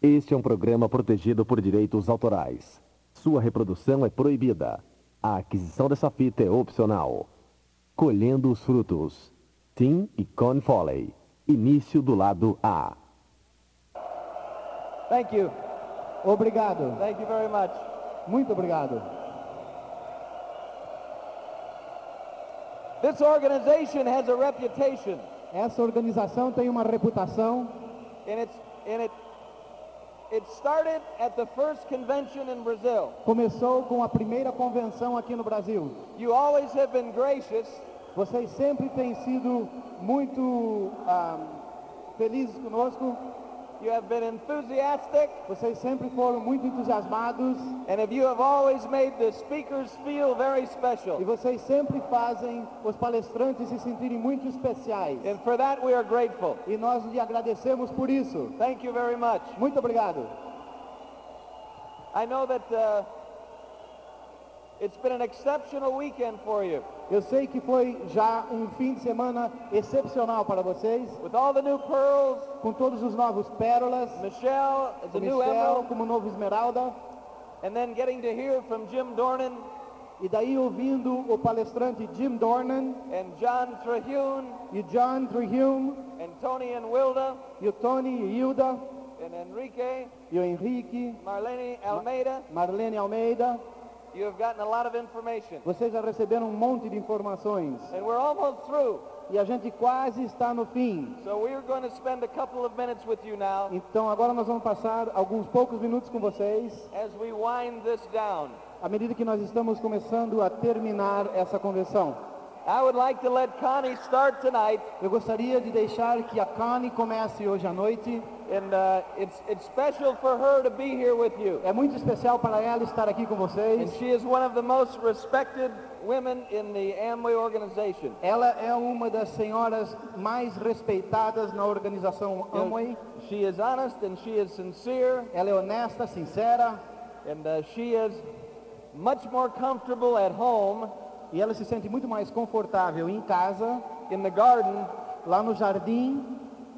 Este é um programa protegido por direitos autorais. Sua reprodução é proibida. A aquisição dessa fita é opcional. Colhendo os frutos. Tim e Con Foley. Início do lado A. Thank you. Obrigado. Thank you very much. Muito obrigado. This organization has a reputation, Essa organização tem uma reputação and it's and it Começou com a primeira convenção aqui no Brasil. You always have been gracious, Vocês sempre têm sido muito ah, felizes conosco. You have been enthusiastic, Vocês sempre foram muito entusiasmados and if you have always made the speakers feel very special. e vocês sempre fazem os palestrantes se sentirem muito especiais. And for that we are grateful. E nós lhe agradecemos por isso. Thank you very much. Muito obrigado. I know that uh, it's been an exceptional weekend for you. Eu sei que foi já um fim de semana excepcional para vocês, With all the new pearls, com todos os novos pérolas, Michelle is a new Michel emerald, como novo esmeralda, and then getting to hear from Jim Dornan e daí ouvindo o palestrante Jim Dornan and John Trahune e John Trujillo and Tony and Wilda e o Tony e Hilda and Enrique, e o Henrique, Marlene Almeida. Marlene Almeida. You have gotten a lot of information. Vocês já receberam um monte de informações And we're almost through. e a gente quase está no fim. So we're going to spend a couple of minutes with you now Então agora nós vamos passar alguns poucos minutos com vocês, as we wind this down. à medida que nós estamos começando a terminar essa convenção. I would like to let Connie start tonight, Eu gostaria de deixar que a Connie comece hoje à noite. and uh, it's, it's special for her to be here with you. É muito especial para ela estar aqui com And vocês. she is one of the most respected women in the Amway organization. Ela é uma das senhoras mais respeitadas na organização Amway. She is honest and she is sincere, Ela é honesta, sincera and uh, she is much more comfortable at home e ela se sente muito mais confortável em casa, in the garden lá no jardim,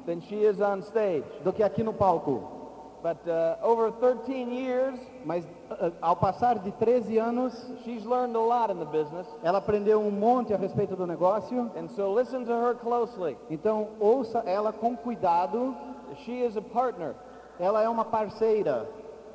than she is on stage. do que aqui no palco. But uh, over 13 years, Mas ah, ao passar de 13 anos, she's learned a lot in the business. ela aprendeu um monte a respeito do negócio. And so listen to her closely. Então ouça ela com cuidado. She is a partner Ela é uma parceira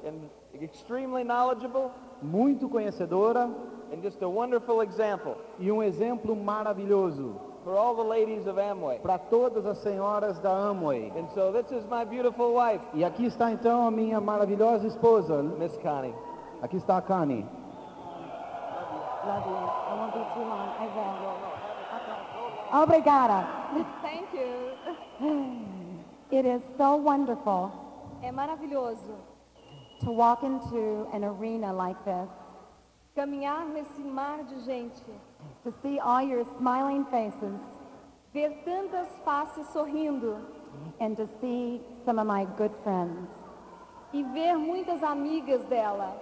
and extremely knowledgeable muito conhecedora and just a wonderful example e um exemplo maravilhoso for all the ladies of Amway. para todas as senhoras da Amway. And so this is my beautiful wife, E aqui está então a minha maravilhosa esposa. Miss Connie. Aqui está a Connie. Love you. I won't be too long. I will. Obrigada. Thank you. It is so wonderful É maravilhoso to walk into an arena like this, caminhar nesse mar de gente, to see all your smiling faces, ver tantas faces sorrindo and to see some of my good friends. e ver muitas amigas dela.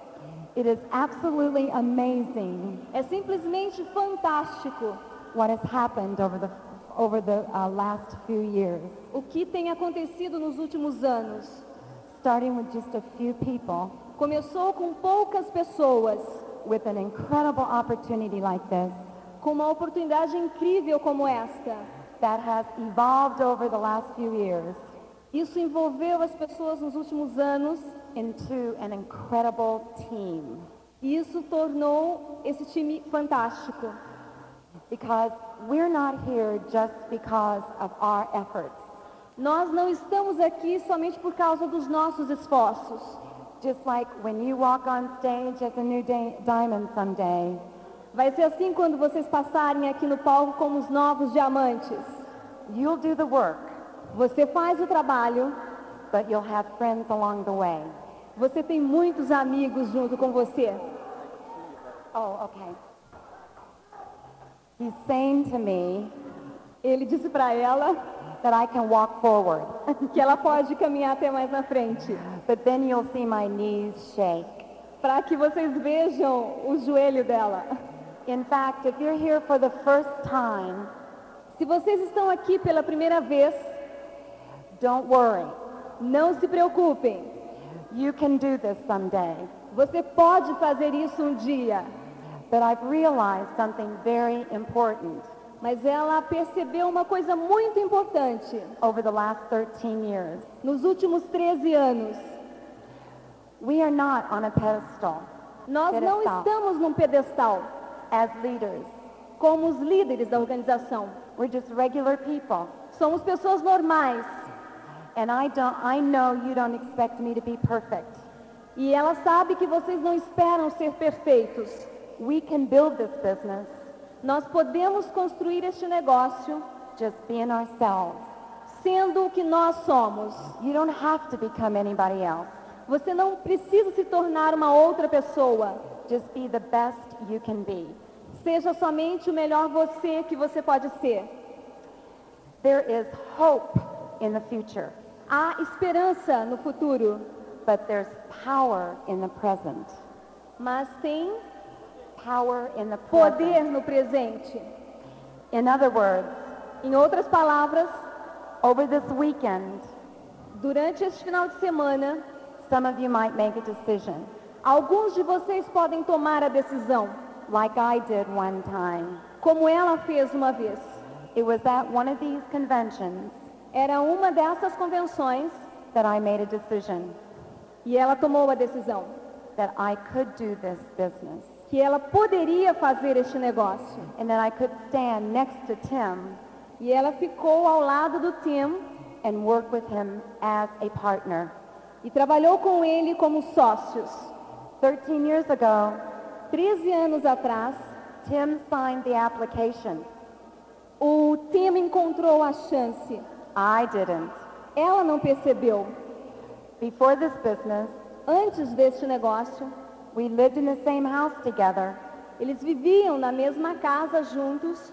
It is absolutely amazing É simplesmente fantástico what has happened over the over the uh, last few years, o que tem acontecido nos últimos anos. starting with just a few people Começou com poucas pessoas, with an incredible opportunity like this com uma oportunidade incrível como esta. that has evolved over the last few years Isso envolveu as pessoas nos últimos anos into an incredible team e isso tornou esse time fantástico. because we're not here just because of our efforts. Nós não estamos aqui somente por causa dos nossos esforços. Just like when you walk on stage as a new di- diamond someday, Vai ser assim quando vocês passarem aqui no palco como os novos diamantes. you'll do the work, Você faz o trabalho, but you'll have friends along the way. você tem muitos amigos junto com você. Oh, okay. He's saying to me Ele disse para ela that I can walk forward, que ela pode caminhar até mais na frente, but then you'll see my knees shake. para que vocês vejam o joelho dela. In fact, if you're here for the first time, Se vocês estão aqui pela primeira vez, don't worry. não se preocupem. You can do this someday. Você pode fazer isso um dia. But I've realized something very important Mas ela percebeu uma coisa muito importante over the last 13 years. nos últimos 13 anos. We are not on a pedestal Nós não Pedestal. estamos num pedestal as leaders. como os líderes da organização. We're just regular people. Somos pessoas normais. And I don't I know you don't expect me to be perfect. E ela sabe que vocês não esperam ser perfeitos. We can build this business Nós podemos construir este negócio just being ourselves. sendo o que nós somos. You don't have to become anybody else. Você não precisa se tornar uma outra pessoa. Just be the best you can be. Seja somente o melhor você que você pode ser. There is hope in the future, Há esperança no futuro, but there's power in the present. mas tem Power in the poder no presente. In other words, Em outras palavras, over this weekend, durante este final de semana, some of you might make a decision, alguns de vocês podem tomar a decisão, like I did one time. como ela fez uma vez. It was at one of these conventions Era uma dessas convenções that I made a decision e ela tomou a decisão that I could do this business que ela poderia fazer este negócio. and that I could stand next to Tim E ela ficou ao lado do Tim and work with him as a partner. e trabalhou com ele como sócios. 13 years ago, 13 anos atrás, Tim signed the application. o Tim encontrou a chance. I didn't. Ela não percebeu. Before this business, Antes deste negócio, we lived in the same house together, eles viviam na mesma casa juntos,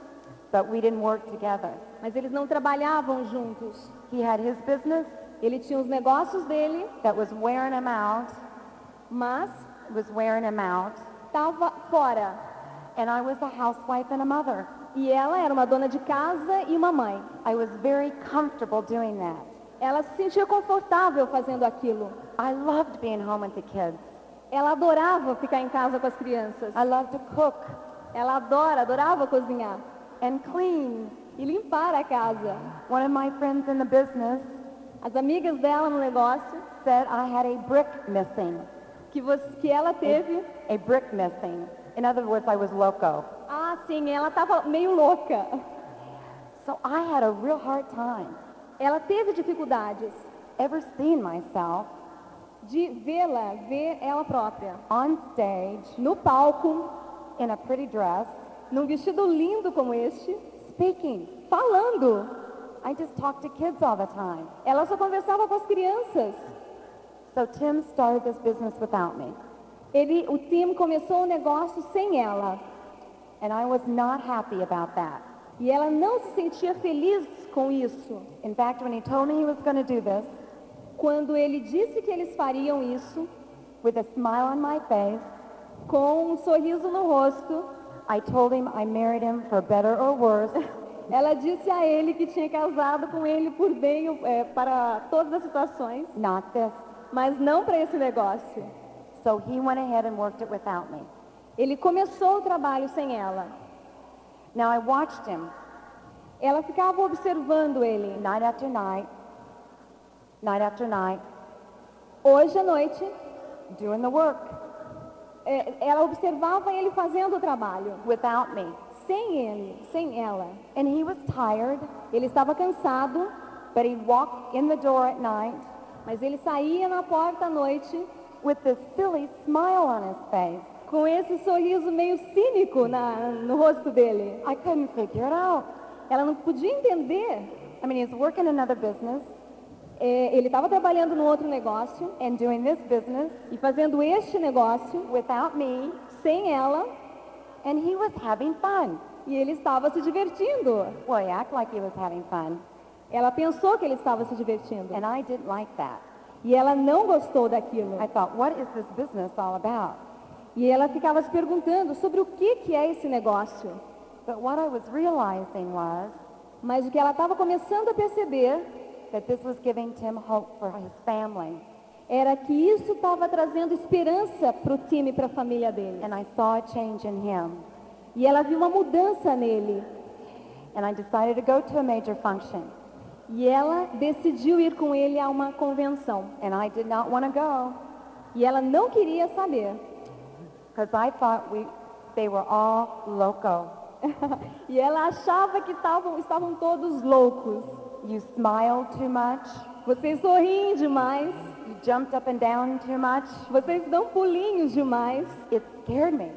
but we didn't work together. mas eles não trabalhavam juntos. He had his business Ele tinha os negócios dele, that was wearing him out, mas was wearing him out, estava fora. and I was a housewife and a mother. E ela era uma dona de casa e uma mãe. I was very comfortable doing that. Ela se sentia confortável fazendo aquilo. I loved being home with the kids. Ela adorava ficar em casa com as crianças. I loved to cook Ela adora, adorava cozinhar and clean. e limpar a casa. One of my friends in the business As amigas dela no negócio, said I had a brick missing. que, você, que ela teve, A brick missing. In other words, I was loco. ah, sim, ela estava meio louca. So I had a real hard time Ela teve dificuldades ever seeing myself de vê-la, ver ela própria, on stage no palco, in a pretty dress, num vestido lindo como este, speaking. falando. I just talked to kids all the time. Ela só conversava com as crianças. So Tim started this business without me. Ele, o Tim começou o negócio sem ela. And I was not happy about that. E ela não se sentia feliz com isso. In fact, when he told me he was going to do this, Quando ele disse que eles fariam isso, with a smile on my face, com um sorriso no rosto, I told him I married him for better or worse. ela disse a ele que tinha casado com ele por bem é, para todas as situações, not this. mas não para esse negócio. So he went ahead and worked it without me. Ele começou o trabalho sem ela. Now I watched him Ela ficava observando ele. night after night, night after night, Hoje à noite, doing the work é, ela observava ele fazendo o trabalho, without me. sem ele, sem ela. And he was tired, Ele estava cansado, but he'd walk in the door at night mas ele saía na porta à noite with this silly smile on his face. com esse sorriso meio cínico na, no rosto dele. I couldn't figure it out. Ela não podia entender. I mean, he's working another business É, ele estava trabalhando no outro negócio and doing this business e fazendo este negócio without me, sem ela and he was having fun. e ele estava se divertindo. Well, he acted like he was having fun, Ela pensou que ele estava se divertindo and I didn't like that. e ela não gostou daquilo. I thought, what is this business all about? E ela ficava se perguntando sobre o que, que é esse negócio. But what I was realizing was Mas o que ela estava começando a perceber that this was giving Tim hope for his family. era que isso estava trazendo esperança para o time e para a família dele. And I saw a change in him. E ela viu uma mudança nele. And I decided to go to a major function. E ela decidiu ir com ele a uma convenção. And I did not want to go E ela não queria saber. because I thought we, they were all loco. E ela achava que tavam, estavam todos loucos. You smiled too much. Vocês sorriem demais. You jumped up and down too much. Vocês dão pulinhos demais. It scared me.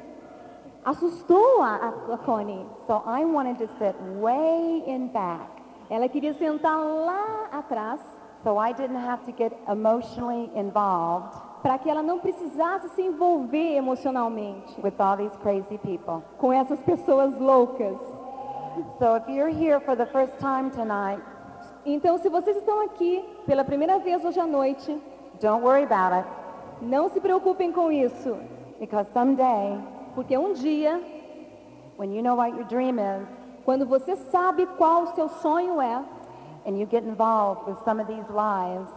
Assustou a, a Connie. So I wanted to sit way in back Ela queria sentar lá atrás so I didn't have to get emotionally involved para que ela não precisasse se envolver emocionalmente with all these crazy people. com essas pessoas loucas. So if you're here for the first time tonight, Então, se vocês estão aqui pela primeira vez hoje à noite, don't worry about it não se preocupem com isso, because someday porque um dia, when you know what your dream is quando você sabe qual o seu sonho é, and you get involved with some of these lives,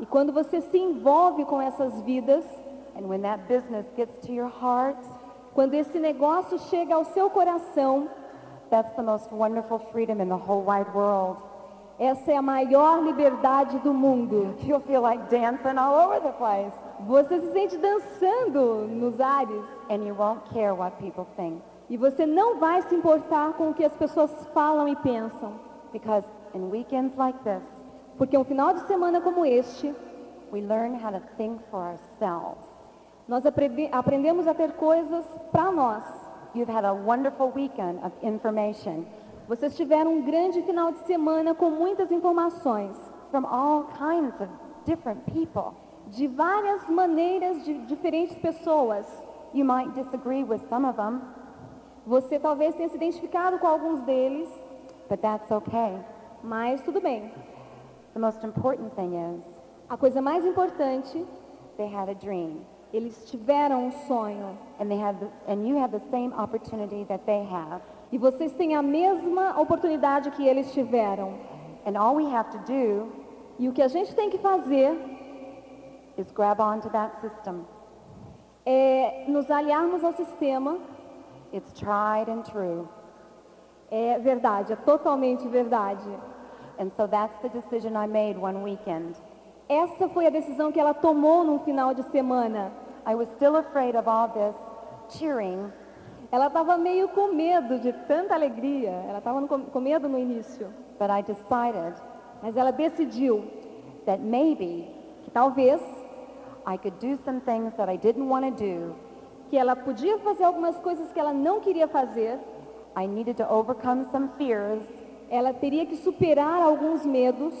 e quando você se envolve com essas vidas, and when that business gets to your heart, quando esse negócio chega ao seu coração, that's the most wonderful freedom in the whole wide world. Essa é a maior liberdade do mundo. You'll feel like dancing all over the place. Você se sente dançando nos ares And you won't care what people think. e você não vai se importar com o que as pessoas falam e pensam. Because in weekends like this, Porque um final de semana como este, we learn how to think for ourselves. nós aprende- aprendemos a ter coisas para nós. You've had a wonderful weekend of information Vocês tiveram um grande final de semana com muitas informações, from all kinds of different people. de várias maneiras de diferentes pessoas. You might disagree with some of them, Você talvez tenha se identificado com alguns deles, but that's okay. mas tudo bem. The most important thing is A coisa mais importante, they had a dream, eles tiveram um sonho. and they had, the, and you have the same opportunity that they have. E vocês têm a mesma oportunidade que eles tiveram. And all we have to do E o que a gente tem que fazer is grab onto that system. é nos aliarmos ao sistema. It's tried and true. É verdade, é totalmente verdade. And so that's the decision I made one weekend. Essa foi a decisão que ela tomou num final de semana. I was still afraid of all this cheering, Ela estava meio com medo de tanta alegria. Ela estava com medo no início. but I decided Mas ela decidiu that maybe que talvez I could do some things that I didn't want to do. que ela podia fazer algumas coisas que ela não queria fazer. I needed to overcome some fears, Ela teria que superar alguns medos.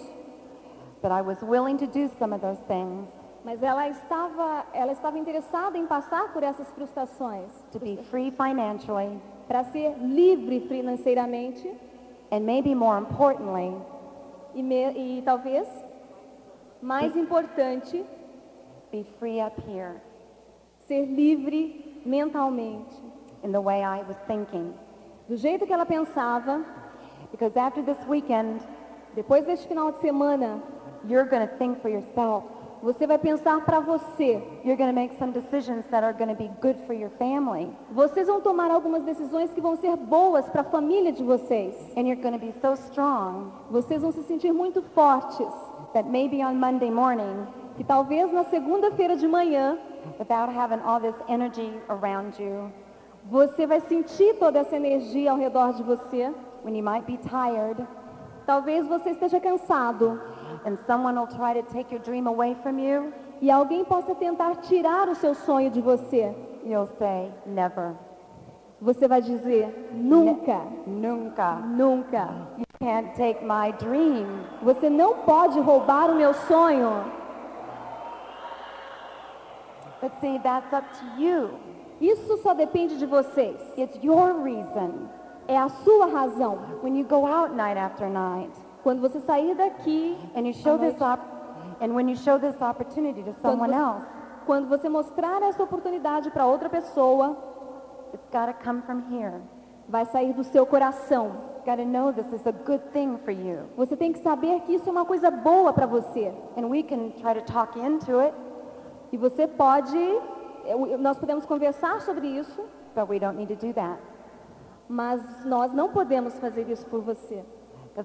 but I was willing to do some of those things Mas ela estava, ela estava interessada em passar por essas frustrações to be free financially para ser livre financeiramente and maybe more importantly, e, me- e talvez mais importante be free up here ser livre mentalmente, in the way I was thinking. do jeito que ela pensava. Because after this weekend, Depois deste final de semana, you're going to think for yourself. Você vai pensar para você. You're going to make some decisions that are going to be good for your family. Vocês vão tomar algumas decisões que vão ser boas para a família de vocês. And you're going to be so strong Vocês vão se sentir muito fortes, that maybe on Monday morning, que talvez na segunda-feira de manhã without having all this energy around you, você vai sentir toda essa energia ao redor de você. when you might be tired, Talvez você esteja cansado and someone will try to take your dream away from you, e alguém possa tentar tirar o seu sonho de você. you'll say, never, Você vai dizer: nunca, nunca. nunca. You can't take my dream. Você não pode roubar o meu sonho. But see, that's up to you. Isso só depende de vocês. It's your reason. É a sua razão. When you go out night after night Quando você sair daqui, and you show this up, and when you show this opportunity to quando someone você, else, quando você mostrar essa oportunidade para outra pessoa, it's got to come from here. vai sair do seu coração. Got to know this is a good thing for you. Você tem que saber que isso é uma coisa boa para você. And we can try to talk into it, E você pode, nós podemos conversar sobre isso, but we don't need to do that. mas nós não podemos fazer isso por você.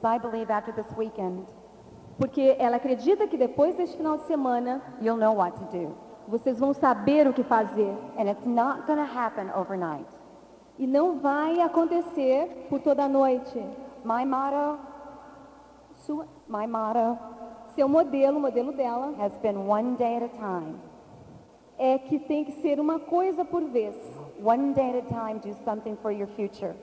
I believe after this weekend, Porque ela acredita que depois deste final de semana, you'll know what to do. vocês vão saber o que fazer. And it's not to happen overnight. E não vai acontecer por toda a noite. My motto, Sua, my motto seu modelo, o modelo dela, has been one day at a time. é que tem que ser uma coisa por vez. One day at a time, do something for your future.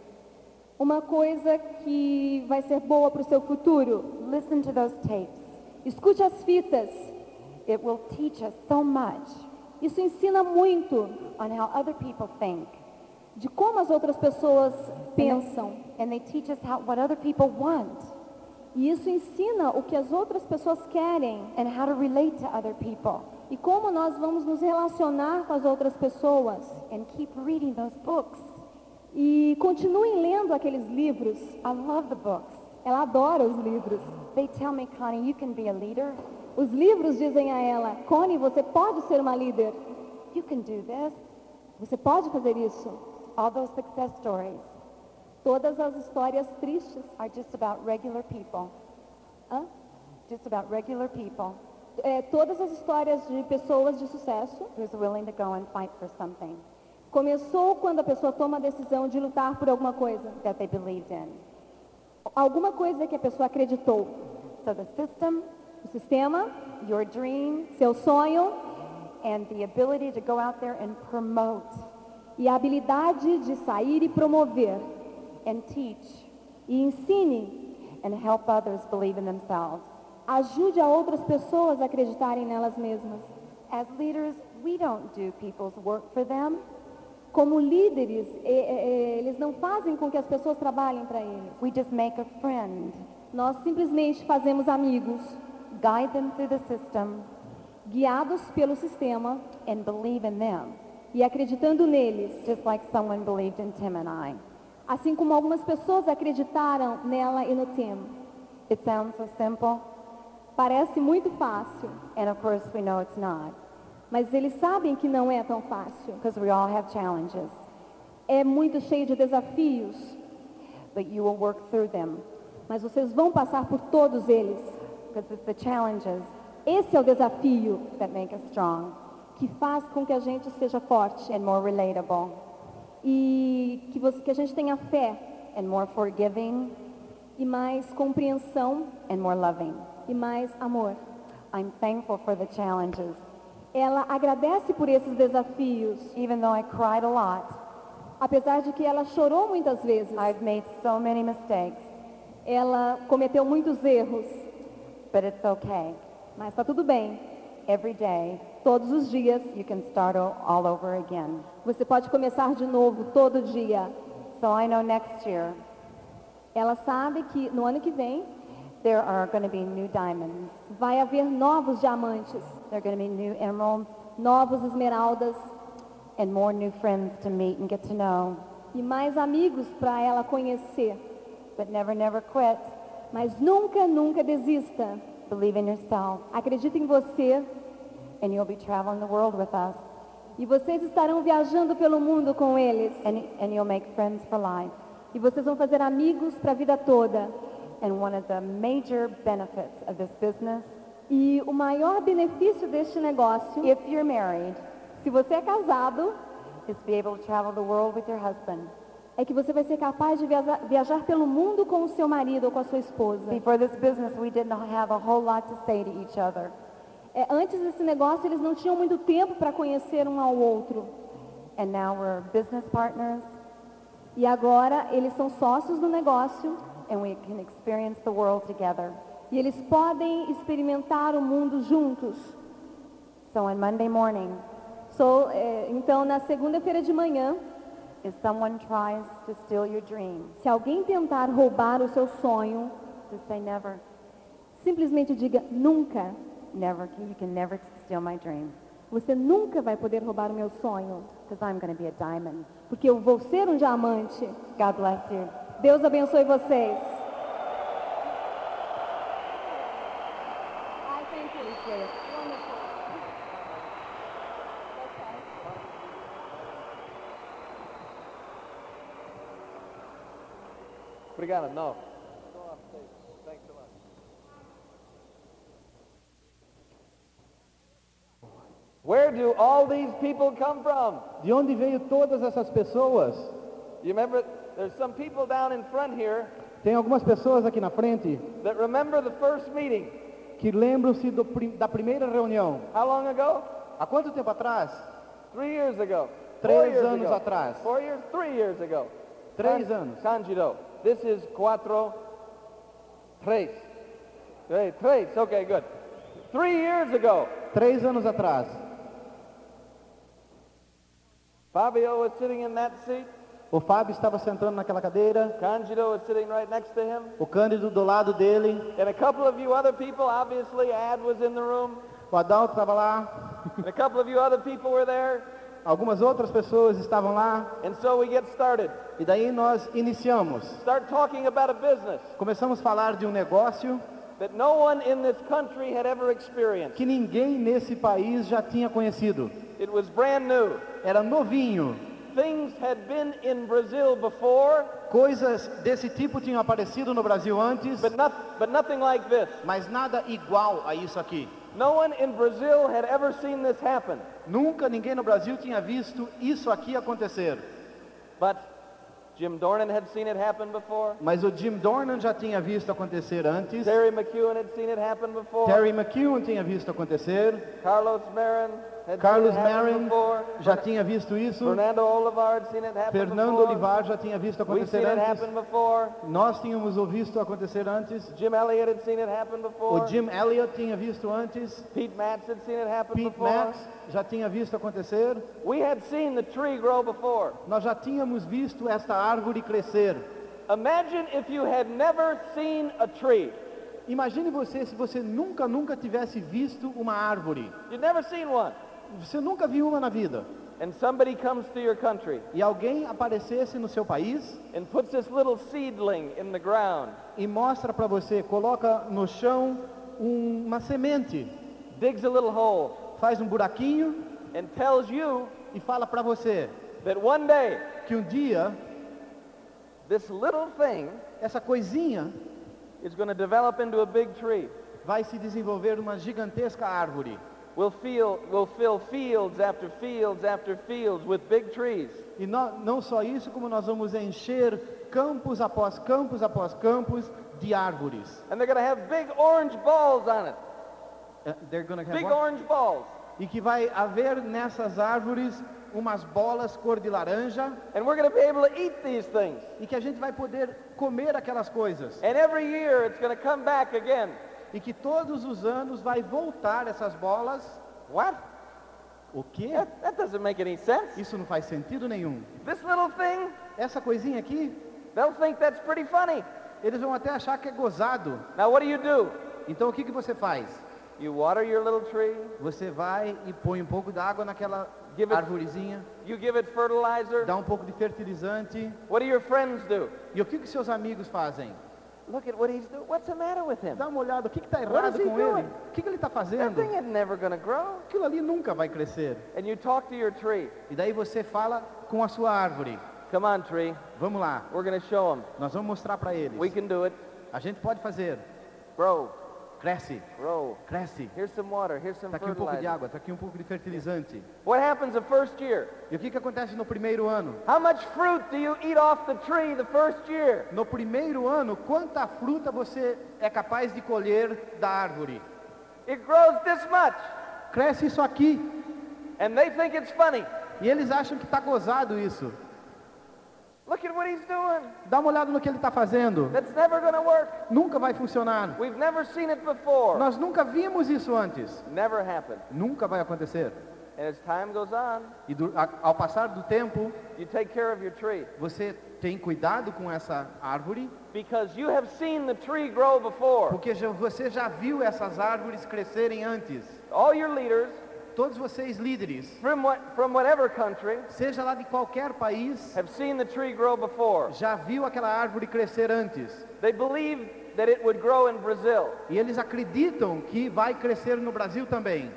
Uma coisa que vai ser boa para o seu futuro. Listen to those tapes. Escute as fitas. It will teach us so much Isso ensina muito on how other people think. de como as outras pessoas pensam. And they teach us how, what other people want E isso ensina o que as outras pessoas querem and how to relate to other people. e como nós vamos nos relacionar com as outras pessoas. And keep reading those books. E continuem lendo aqueles livros. I love the books. Ela adora os livros. They tell me, Connie, you can be a leader. Os livros dizem a ela: Connie, você pode ser uma líder. You can do this. Você pode fazer isso. All those success stories Todas as histórias tristes. are just about regular people. Hã? Just about regular people É, todas as histórias de pessoas de sucesso who's willing to go and fight for something começou quando a pessoa toma a decisão de lutar por alguma coisa. that they believed in. Alguma coisa que a pessoa acreditou. So the system, O sistema, your dream, seu sonho and the ability to go out there and promote e a habilidade de sair e promover and teach e ensine, and help others believe in themselves. ajude a outras pessoas a acreditarem nelas mesmas. As leaders, we don't do people's work for them. Como líderes, é, é, é, eles não fazem com que as pessoas trabalhem para eles. We just make a friend, Nós simplesmente fazemos amigos, guide them through the system, guiados pelo sistema and believe in them, e acreditando neles. just like someone believed in Tim and I. Assim como algumas pessoas acreditaram nela e no Tim. It sounds so simple, Parece muito fácil, and of course we know it's not, mas eles sabem que não é tão fácil. we all have challenges, É muito cheio de desafios, but you will work through them, mas vocês vão passar por todos eles. it's the challenges Esse é o desafio that make us strong que faz com que a gente seja forte and more relatable e que, você, que a gente tenha fé and more forgiving e mais compreensão and more loving. e mais amor. I'm thankful for the challenges. Ela agradece por esses desafios, Even though I cried a lot, apesar de que ela chorou muitas vezes. I've made so many mistakes, Ela cometeu muitos erros, but it's okay. mas está tudo bem. Every day, Todos os dias you can start all over again. você pode começar de novo todo dia. So I know next year Ela sabe que no ano que vem there are going to be new diamonds. vai haver novos diamantes, There are going to be new emeralds novos esmeraldas and more new friends to meet and get to know. e mais amigos para ela conhecer. But never, never quit. Mas nunca, nunca desista. Believe in yourself, em você and you'll be traveling the world with us, e vocês estarão viajando pelo mundo com eles. and, and you'll make friends for life. E vocês vão fazer amigos para a vida toda. And one of the major benefits of this business, E o maior benefício deste negócio, if you're married, se você é casado, is be able to travel the world with your husband. é que você vai ser capaz de viajar, viajar pelo mundo com o seu marido ou com a sua esposa. Before this business, we didn't have a whole lot to say to each other. É, antes desse negócio, eles não tinham muito tempo para conhecer um ao outro. And now we're business partners, E agora eles são sócios do negócio and we can experience the world together. e eles podem experimentar o mundo juntos. So on Monday morning, So, é, então, na segunda-feira de manhã, if someone tries to steal your dream, se alguém tentar roubar o seu sonho, just say never, simplesmente diga nunca. never, you can never steal my dream, Você nunca vai poder roubar o meu sonho, I'm be a diamond. porque eu vou ser um diamante. God bless you. Deus abençoe vocês. Obrigado, não. Where do all these people come from? De onde veio todas essas pessoas? You remember there's some people down in front here Tem algumas pessoas aqui na frente that remember the first meeting. que lembram-se do prim- da primeira reunião. How long ago? Há quanto tempo atrás? Three years ago. Três Four years anos ago. atrás. Four years? Three years ago. Três anos. Kanjiro. This is cuatro. Tres. Hey, tres. Okay, good. Three years ago, Três anos atrás. Fabio was sitting in that seat. O Fábio estava sentando naquela cadeira, Kanjiro was sitting right next to him. o Cândido do lado dele, And a couple of you other people, obviously, Ad was in the room. o Adalto estava lá, And a couple of you other people were there. algumas outras pessoas estavam lá, And so we get started. e daí nós iniciamos. Start talking about a business Começamos a falar de um negócio that no one in this country had ever experienced. que ninguém nesse país já tinha conhecido. It was brand new. Era novinho. Things had been in Brazil before, Coisas desse tipo tinham aparecido no Brasil antes, but, not, but nothing like this. mas nada igual a isso aqui. No one in Brazil had ever seen this happen. Nunca ninguém no Brasil tinha visto isso aqui acontecer. But Jim Dornan had seen it happen before. Mas o Jim Dornan já tinha visto acontecer antes. Terry McEwen had seen it happen before. Terry McEwen tinha visto acontecer. Carlos Marin Carlos Marin já tinha visto isso. Fernando Olivar já tinha visto acontecer antes. Nós tínhamos visto acontecer antes. O Jim Elliott tinha visto antes. Pete. Max já tinha visto acontecer. Nós já tínhamos visto esta árvore crescer. Imagine if you had never seen a tree. Imagine você se você nunca, nunca tivesse visto uma árvore. You'd never seen one. Você nunca viu uma na vida. And somebody comes to your country E alguém aparecesse no seu país and puts this little seedling in the ground, e mostra para você, coloca no chão um- uma semente, digs a little hole, faz um buraquinho and tells you e fala para você that one day que um dia this little thing essa coisinha is going to develop into a big tree. vai se desenvolver uma gigantesca árvore. We'll, feel, we'll fill fields after fields after fields with big trees. E nó- não só isso, como nós vamos encher campos após campos após campos de árvores. And they're going to have big orange balls on it. Eh, they're gonna have Big what? orange balls. E que vai haver nessas árvores umas bolas cor de laranja And we're going to be able to eat these things. e que a gente vai poder comer aquelas coisas. And every year it's going to come back again. E que todos os anos vai voltar essas bolas. What? O quê? That, that doesn't make any sense. Isso não faz sentido nenhum. This little thing, Essa coisinha aqui, they'll think that's pretty funny. eles vão até achar que é gozado. Now what do you do? Então o que, que você faz? You water your little tree, Você vai e põe um pouco d'água naquela Give arvorezinha, you give it fertilizer. dá um pouco de fertilizante. What do your friends do? E o que, que seus amigos fazem? Look at what he's doing. What's the matter with him? Dá uma olhada, o que está errado com doing? ele? O que, que ele está That fazendo? thing is never to grow. Aquilo ali nunca vai crescer. And you talk to your tree. E daí você fala com a sua árvore. Come on, tree. Vamos lá, We're to show them. nós vamos mostrar para eles. We can do it. A gente pode fazer. Grow, Cresce, grow. cresce. Here's some water. Here's some Está aqui um pouco de fertilizer. água, está aqui um pouco de fertilizante. What happens the first year? E o que, que acontece no primeiro ano? How much fruit do you eat off the tree the first year? No primeiro ano, quanta fruta você é capaz de colher da árvore? It grows this much. Cresce isso aqui. And they think it's funny. E eles acham que está gozado isso. Look at what he's doing. Dá uma olhada no que ele está fazendo. That's never to work. Nunca vai funcionar. We've never seen it before. Nós nunca vimos isso antes. Never happened. Nunca vai acontecer. And as time goes on, E do- a- ao passar do tempo, you take care of your tree você tem cuidado com essa árvore, because you have seen the tree grow before. porque já- você já viu essas árvores crescerem antes. All your leaders Todos vocês líderes, from what from whatever country seja lá de qualquer país, have seen the tree grow before. já viu aquela árvore crescer antes. They believe that it would grow in Brazil. E eles acreditam que vai crescer no Brasil também.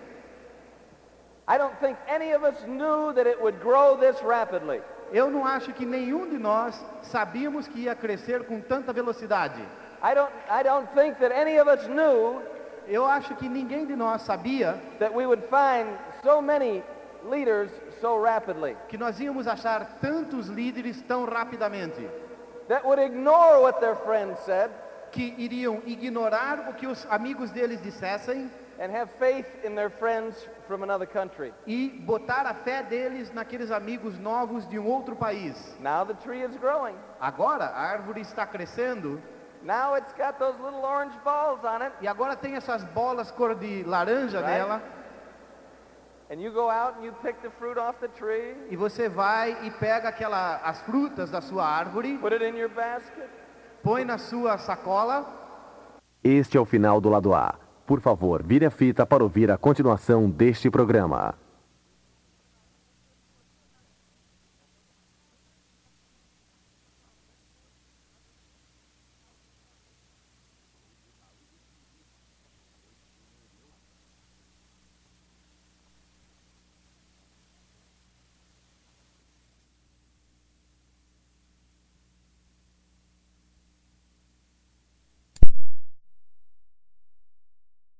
I don't think any of us knew that it would grow this rapidly. Eu não acho que nenhum de nós sabíamos que ia crescer com tanta velocidade. I don't, I don't think that any of us knew Eu acho que ninguém de nós sabia that we would find so many leaders so rapidly, que nós íamos achar tantos líderes tão rapidamente, that would ignore what their friends said que iriam ignorar o que os amigos deles dissessem and have faith in their friends from another country. e botar a fé deles naqueles amigos novos de um outro país. Now the tree is growing. Agora a árvore está crescendo Now it's got those little orange balls on it. e agora tem essas bolas cor de laranja Right. nela And you go out and you pick the fruit off the tree, e você vai e pega aquela as frutas da sua árvore, put it in your basket. põe na sua sacola Este é o final do lado A. Por favor, vire a fita para ouvir a continuação deste programa.